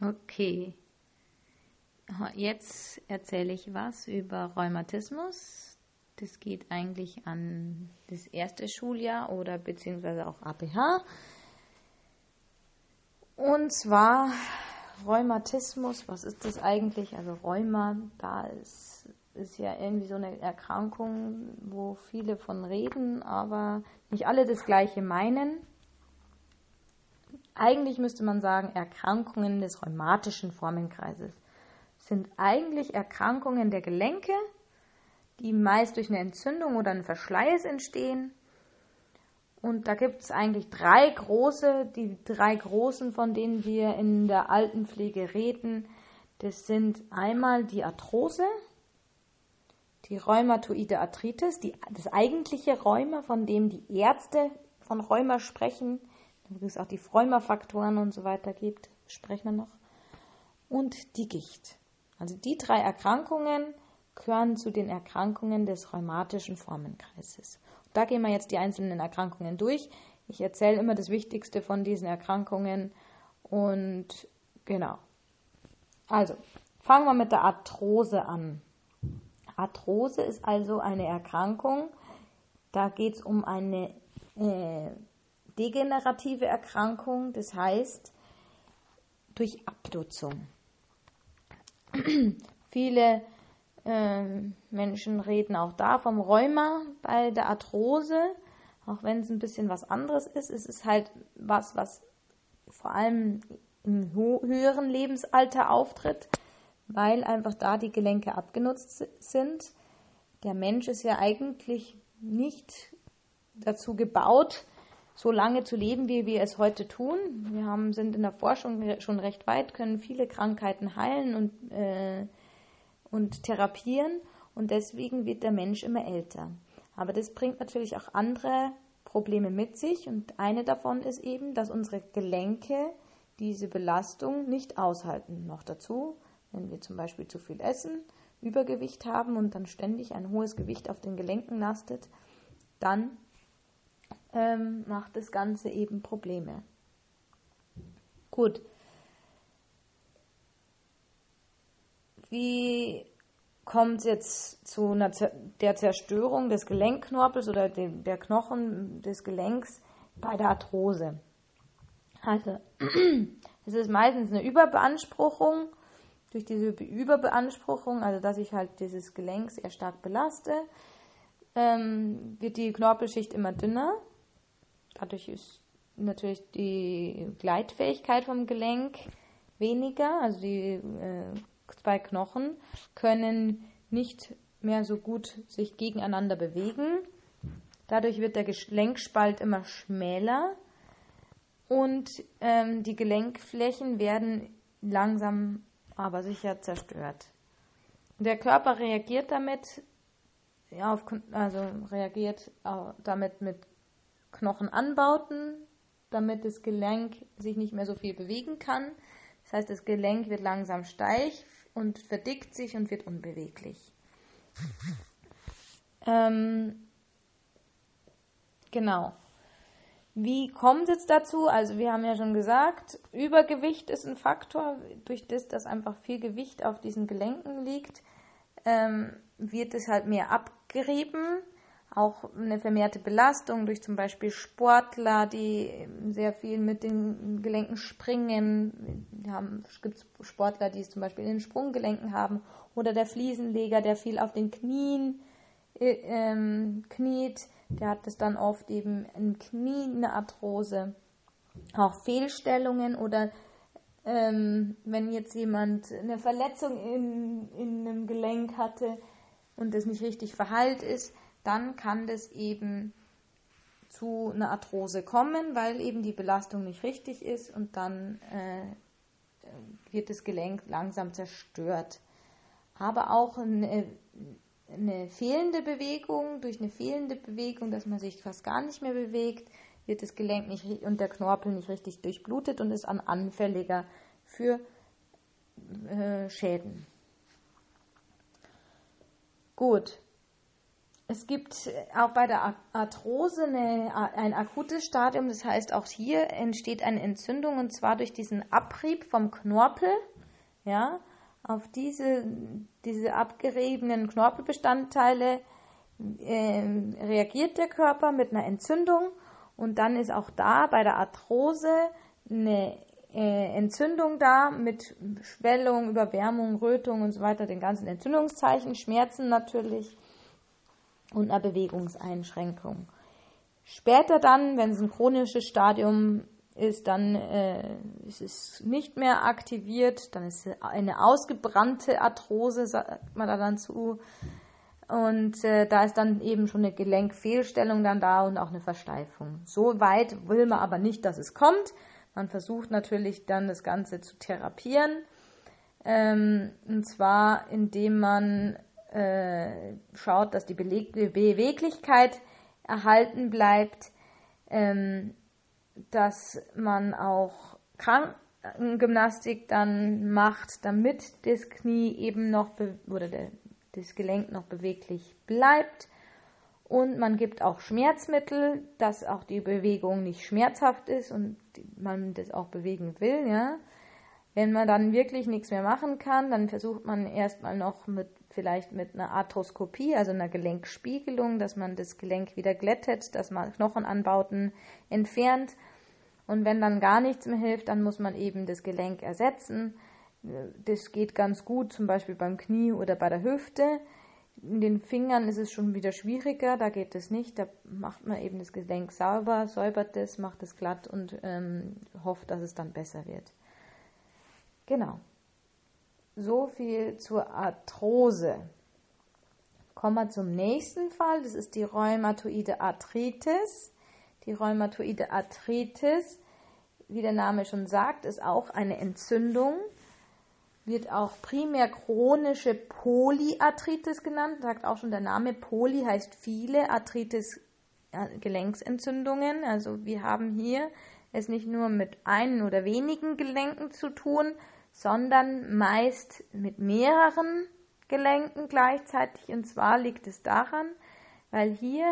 Okay. Jetzt erzähle ich was über Rheumatismus. Das geht eigentlich an das erste Schuljahr oder beziehungsweise auch APH. Und zwar Rheumatismus, was ist das eigentlich? Also Rheuma, da ist, ist ja irgendwie so eine Erkrankung, wo viele von reden, aber nicht alle das gleiche meinen. Eigentlich müsste man sagen, Erkrankungen des rheumatischen Formenkreises sind eigentlich Erkrankungen der Gelenke, die meist durch eine Entzündung oder einen Verschleiß entstehen. Und da gibt es eigentlich drei große, die drei großen, von denen wir in der Altenpflege reden. Das sind einmal die Arthrose, die Rheumatoide Arthritis, die, das eigentliche Rheuma, von dem die Ärzte von Rheuma sprechen, es auch die Rheumafaktoren und so weiter gibt, sprechen wir noch. Und die Gicht. Also die drei Erkrankungen gehören zu den Erkrankungen des rheumatischen Formenkreises. Und da gehen wir jetzt die einzelnen Erkrankungen durch. Ich erzähle immer das Wichtigste von diesen Erkrankungen und genau. Also, fangen wir mit der Arthrose an. Arthrose ist also eine Erkrankung, da geht es um eine äh, degenerative Erkrankung, das heißt durch Abnutzung. Viele äh, Menschen reden auch da vom Rheuma bei der Arthrose, auch wenn es ein bisschen was anderes ist. Es ist halt was, was vor allem im höheren Lebensalter auftritt, weil einfach da die Gelenke abgenutzt sind. Der Mensch ist ja eigentlich nicht dazu gebaut, so lange zu leben, wie wir es heute tun. Wir haben, sind in der Forschung schon recht weit, können viele Krankheiten heilen und, äh, und therapieren und deswegen wird der Mensch immer älter. Aber das bringt natürlich auch andere Probleme mit sich und eine davon ist eben, dass unsere Gelenke diese Belastung nicht aushalten. Noch dazu, wenn wir zum Beispiel zu viel essen, Übergewicht haben und dann ständig ein hohes Gewicht auf den Gelenken lastet, dann ähm, macht das Ganze eben Probleme. Gut. Wie kommt es jetzt zu einer, der Zerstörung des Gelenkknorpels oder dem, der Knochen des Gelenks bei der Arthrose? Also, es ist meistens eine Überbeanspruchung. Durch diese Überbeanspruchung, also dass ich halt dieses Gelenk sehr stark belaste, ähm, wird die Knorpelschicht immer dünner Dadurch ist natürlich die Gleitfähigkeit vom Gelenk weniger. Also die äh, zwei Knochen können nicht mehr so gut sich gegeneinander bewegen. Dadurch wird der Gelenkspalt immer schmäler und ähm, die Gelenkflächen werden langsam aber sicher zerstört. Der Körper reagiert damit, ja, auf, also reagiert damit mit Knochenanbauten, damit das Gelenk sich nicht mehr so viel bewegen kann. Das heißt, das Gelenk wird langsam steif und verdickt sich und wird unbeweglich. Ähm, genau. Wie kommt es jetzt dazu? Also wir haben ja schon gesagt, Übergewicht ist ein Faktor, durch das, dass einfach viel Gewicht auf diesen Gelenken liegt, ähm, wird es halt mehr abgerieben auch eine vermehrte Belastung durch zum Beispiel Sportler, die sehr viel mit den Gelenken springen. Es gibt Sportler, die es zum Beispiel in den Sprunggelenken haben. Oder der Fliesenleger, der viel auf den Knien äh, ähm, kniet, der hat das dann oft eben im Knie eine Arthrose. Auch Fehlstellungen oder ähm, wenn jetzt jemand eine Verletzung in, in einem Gelenk hatte und das nicht richtig verheilt ist, dann kann das eben zu einer Arthrose kommen, weil eben die Belastung nicht richtig ist und dann äh, wird das Gelenk langsam zerstört. Aber auch eine, eine fehlende Bewegung, durch eine fehlende Bewegung, dass man sich fast gar nicht mehr bewegt, wird das Gelenk nicht und der Knorpel nicht richtig durchblutet und ist an anfälliger für äh, Schäden. Gut, es gibt auch bei der Arthrose eine, ein akutes Stadium, das heißt auch hier entsteht eine Entzündung und zwar durch diesen Abrieb vom Knorpel. Ja, auf diese, diese abgeriebenen Knorpelbestandteile äh, reagiert der Körper mit einer Entzündung. Und dann ist auch da bei der Arthrose eine äh, Entzündung da mit Schwellung, Überwärmung, Rötung und so weiter, den ganzen Entzündungszeichen, Schmerzen natürlich und einer Bewegungseinschränkung. Später dann, wenn es ein chronisches Stadium ist, dann äh, ist es nicht mehr aktiviert, dann ist eine ausgebrannte Arthrose, sagt man da dann zu. Und äh, da ist dann eben schon eine Gelenkfehlstellung dann da und auch eine Versteifung. So weit will man aber nicht, dass es kommt. Man versucht natürlich dann das Ganze zu therapieren. Ähm, und zwar indem man äh, schaut, dass die Beweglichkeit erhalten bleibt, ähm, dass man auch Krankengymnastik dann macht, damit das Knie eben noch oder der, das Gelenk noch beweglich bleibt. Und man gibt auch Schmerzmittel, dass auch die Bewegung nicht schmerzhaft ist und man das auch bewegen will, ja. Wenn man dann wirklich nichts mehr machen kann, dann versucht man erstmal noch mit vielleicht mit einer Arthroskopie, also einer Gelenkspiegelung, dass man das Gelenk wieder glättet, dass man Knochenanbauten entfernt. Und wenn dann gar nichts mehr hilft, dann muss man eben das Gelenk ersetzen. Das geht ganz gut, zum Beispiel beim Knie oder bei der Hüfte. In den Fingern ist es schon wieder schwieriger, da geht es nicht. Da macht man eben das Gelenk sauber, säubert es, macht es glatt und ähm, hofft, dass es dann besser wird. Genau. So viel zur Arthrose. Kommen wir zum nächsten Fall. Das ist die rheumatoide Arthritis. Die rheumatoide Arthritis, wie der Name schon sagt, ist auch eine Entzündung. Wird auch primär chronische Polyarthritis genannt. Sagt auch schon der Name. Poly heißt viele, Arthritis Gelenksentzündungen. Also wir haben hier es nicht nur mit einen oder wenigen Gelenken zu tun, sondern meist mit mehreren Gelenken gleichzeitig. Und zwar liegt es daran, weil hier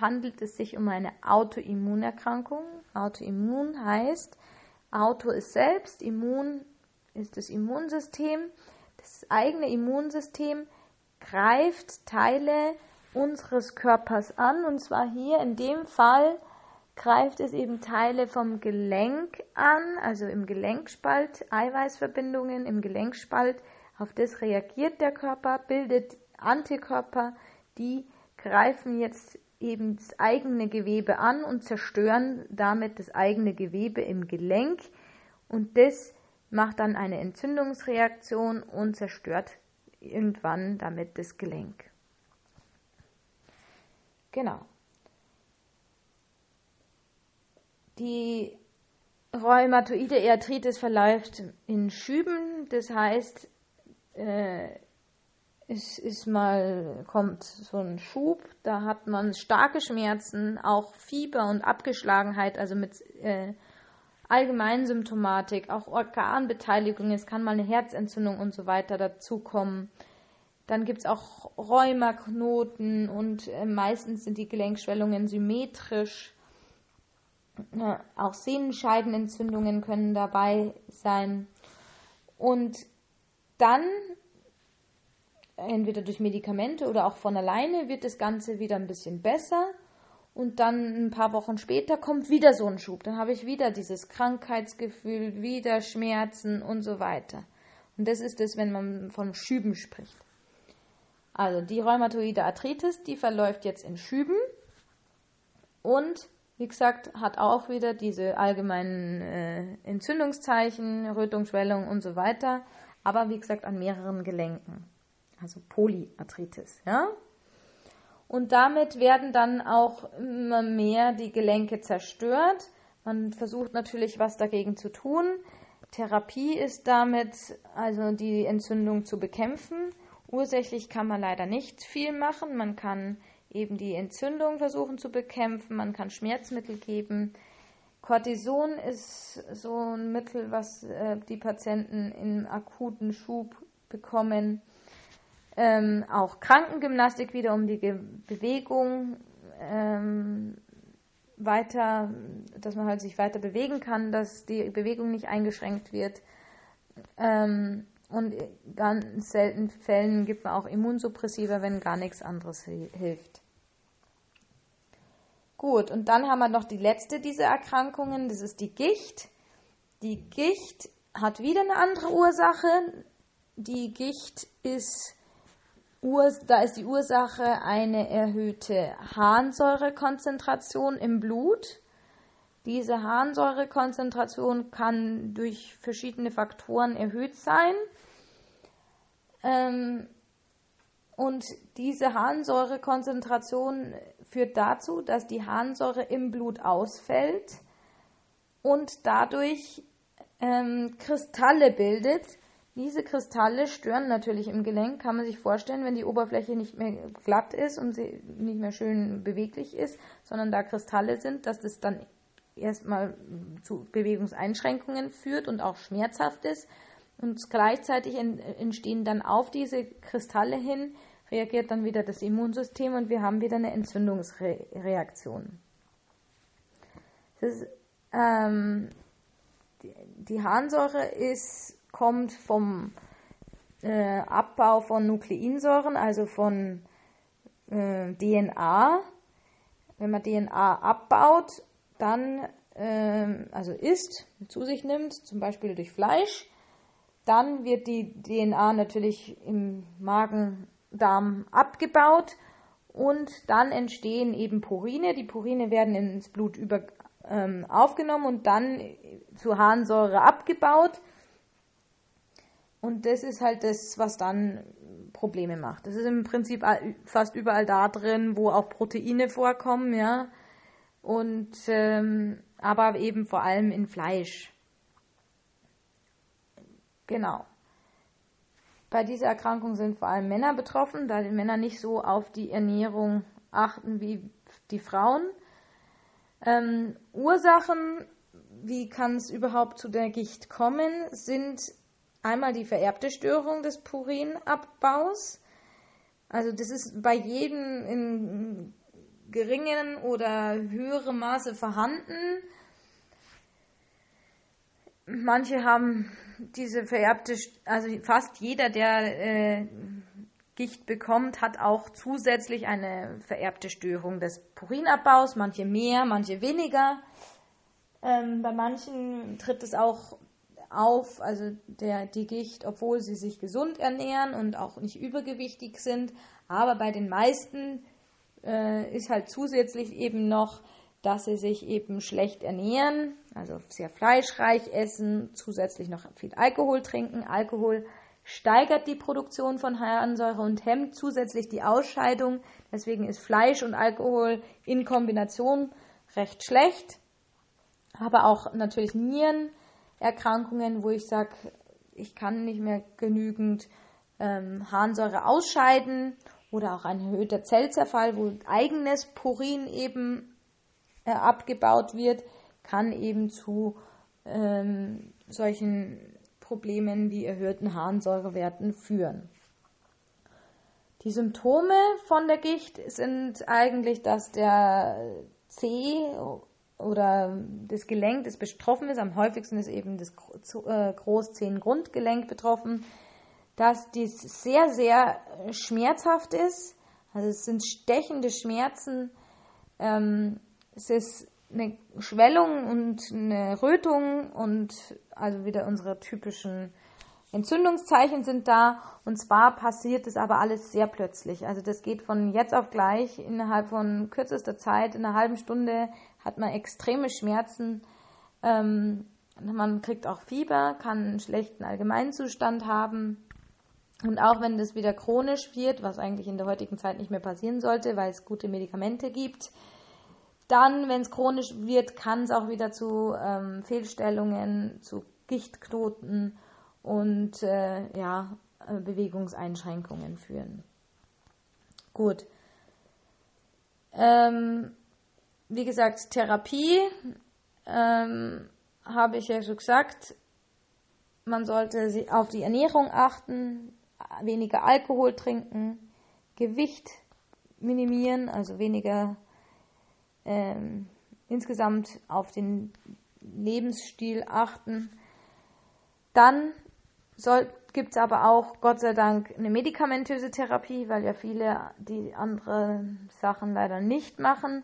handelt es sich um eine Autoimmunerkrankung. Autoimmun heißt, Auto ist selbst, Immun ist das Immunsystem. Das eigene Immunsystem greift Teile unseres Körpers an, und zwar hier in dem Fall greift es eben Teile vom Gelenk an, also im Gelenkspalt, Eiweißverbindungen im Gelenkspalt. Auf das reagiert der Körper, bildet Antikörper, die greifen jetzt eben das eigene Gewebe an und zerstören damit das eigene Gewebe im Gelenk. Und das macht dann eine Entzündungsreaktion und zerstört irgendwann damit das Gelenk. Genau. Die rheumatoide Arthritis verläuft in Schüben, das heißt, äh, es ist mal, kommt so ein Schub, da hat man starke Schmerzen, auch Fieber und Abgeschlagenheit, also mit äh, allgemeinen Symptomatik, auch Organbeteiligung, es kann mal eine Herzentzündung und so weiter dazukommen. Dann gibt es auch Rheumaknoten und äh, meistens sind die Gelenkschwellungen symmetrisch. Auch Sehnenscheidenentzündungen können dabei sein. Und dann, entweder durch Medikamente oder auch von alleine, wird das Ganze wieder ein bisschen besser. Und dann ein paar Wochen später kommt wieder so ein Schub. Dann habe ich wieder dieses Krankheitsgefühl, wieder Schmerzen und so weiter. Und das ist es, wenn man von Schüben spricht. Also die rheumatoide Arthritis, die verläuft jetzt in Schüben und wie gesagt, hat auch wieder diese allgemeinen äh, Entzündungszeichen, Rötung, Schwellung und so weiter, aber wie gesagt an mehreren Gelenken. Also Polyarthritis, ja? Und damit werden dann auch immer mehr die Gelenke zerstört. Man versucht natürlich was dagegen zu tun. Therapie ist damit, also die Entzündung zu bekämpfen. Ursächlich kann man leider nicht viel machen. Man kann eben die Entzündung versuchen zu bekämpfen. Man kann Schmerzmittel geben. Cortison ist so ein Mittel, was äh, die Patienten im akuten Schub bekommen. ähm, auch Krankengymnastik wieder, um die Ge Bewegung ähm, weiter, dass man halt sich weiter bewegen kann, dass die Bewegung nicht eingeschränkt wird. Ähm, und in ganz seltenen Fällen gibt man auch Immunsuppressiva, wenn gar nichts anderes hilft. Gut, und dann haben wir noch die letzte dieser Erkrankungen, das ist die Gicht. Die Gicht hat wieder eine andere Ursache. Die Gicht ist, da ist die Ursache eine erhöhte Harnsäurekonzentration im Blut. Diese Harnsäurekonzentration kann durch verschiedene Faktoren erhöht sein. Ähm, und diese Harnsäurekonzentration führt dazu, dass die Harnsäure im Blut ausfällt und dadurch ähm, Kristalle bildet. Diese Kristalle stören natürlich im Gelenk, kann man sich vorstellen, wenn die Oberfläche nicht mehr glatt ist und sie nicht mehr schön beweglich ist, sondern da Kristalle sind, dass das dann erstmal zu Bewegungseinschränkungen führt und auch schmerzhaft ist. Und gleichzeitig entstehen dann auf diese Kristalle hin, reagiert dann wieder das Immunsystem und wir haben wieder eine Entzündungsreaktion. Ist, ähm, die, die, Harnsäure ist, kommt vom äh, Abbau von Nukleinsäuren, also von äh, DNA. Wenn man DNA abbaut, dann, äh, also isst, zu sich nimmt, zum Beispiel durch Fleisch, dann wird die DNA natürlich im Magen-Darm abgebaut und dann entstehen eben Purine. Die Purine werden ins Blut über, ähm, aufgenommen und dann zu Harnsäure abgebaut. Und das ist halt das, was dann Probleme macht. Das ist im Prinzip fast überall da drin, wo auch Proteine vorkommen, ja. Und ähm, aber eben vor allem in Fleisch. Genau. Bei dieser Erkrankung sind vor allem Männer betroffen, da die Männer nicht so auf die Ernährung achten wie die Frauen. Ähm, Ursachen, wie kann es überhaupt zu der Gicht kommen, sind einmal die vererbte Störung des Purinabbaus. Also das ist bei jedem in geringen oder höherem Maße vorhanden. Manche haben diese vererbte, also fast jeder, der äh, Gicht bekommt, hat auch zusätzlich eine vererbte Störung des Purinabbaus, manche mehr, manche weniger. Ähm, bei manchen tritt es auch auf, also der, die Gicht, obwohl sie sich gesund ernähren und auch nicht übergewichtig sind. Aber bei den meisten äh, ist halt zusätzlich eben noch dass sie sich eben schlecht ernähren, also sehr fleischreich essen, zusätzlich noch viel Alkohol trinken. Alkohol steigert die Produktion von Harnsäure und hemmt zusätzlich die Ausscheidung. Deswegen ist Fleisch und Alkohol in Kombination recht schlecht. Aber auch natürlich Nierenerkrankungen, wo ich sage, ich kann nicht mehr genügend ähm, Harnsäure ausscheiden oder auch ein erhöhter Zellzerfall, wo eigenes Purin eben äh, abgebaut wird, kann eben zu ähm, solchen Problemen wie erhöhten Harnsäurewerten führen. Die Symptome von der Gicht sind eigentlich, dass der Zeh oder das Gelenk, das betroffen ist, am häufigsten ist eben das äh, Großzehengrundgelenk betroffen, dass dies sehr, sehr schmerzhaft ist. Also es sind stechende Schmerzen, ähm, es ist eine Schwellung und eine Rötung und also wieder unsere typischen Entzündungszeichen sind da und zwar passiert es aber alles sehr plötzlich. Also das geht von jetzt auf gleich innerhalb von kürzester Zeit, in einer halben Stunde hat man extreme Schmerzen. Ähm, man kriegt auch Fieber, kann einen schlechten Allgemeinzustand haben. Und auch wenn das wieder chronisch wird, was eigentlich in der heutigen Zeit nicht mehr passieren sollte, weil es gute Medikamente gibt, dann, wenn es chronisch wird, kann es auch wieder zu ähm, Fehlstellungen, zu Gichtknoten und äh, ja, äh, Bewegungseinschränkungen führen. Gut. Ähm, wie gesagt, Therapie ähm, habe ich ja schon gesagt. Man sollte auf die Ernährung achten, weniger Alkohol trinken, Gewicht minimieren, also weniger ähm, insgesamt auf den Lebensstil achten. Dann gibt es aber auch, Gott sei Dank, eine medikamentöse Therapie, weil ja viele die andere Sachen leider nicht machen.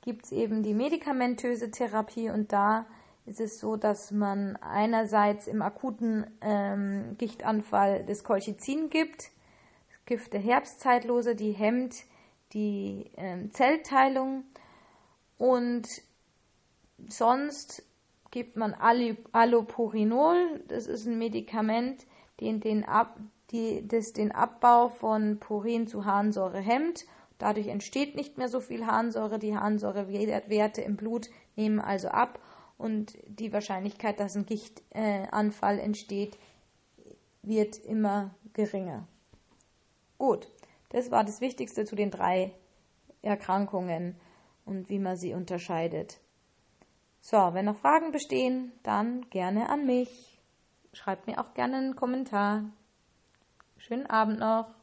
Gibt es eben die medikamentöse Therapie und da ist es so, dass man einerseits im akuten ähm, Gichtanfall das Colchicin gibt, das Gift der Herbstzeitlose, die hemmt die ähm, Zellteilung und sonst gibt man Allopurinol, das ist ein Medikament, den den Ab, die, das den Abbau von Purin zu Harnsäure hemmt. Dadurch entsteht nicht mehr so viel Harnsäure. Die Harnsäurewerte im Blut nehmen also ab und die Wahrscheinlichkeit, dass ein Gichtanfall äh, entsteht, wird immer geringer. Gut, das war das Wichtigste zu den drei Erkrankungen und wie man sie unterscheidet. So, wenn noch Fragen bestehen, dann gerne an mich. Schreibt mir auch gerne einen Kommentar. Schönen Abend noch.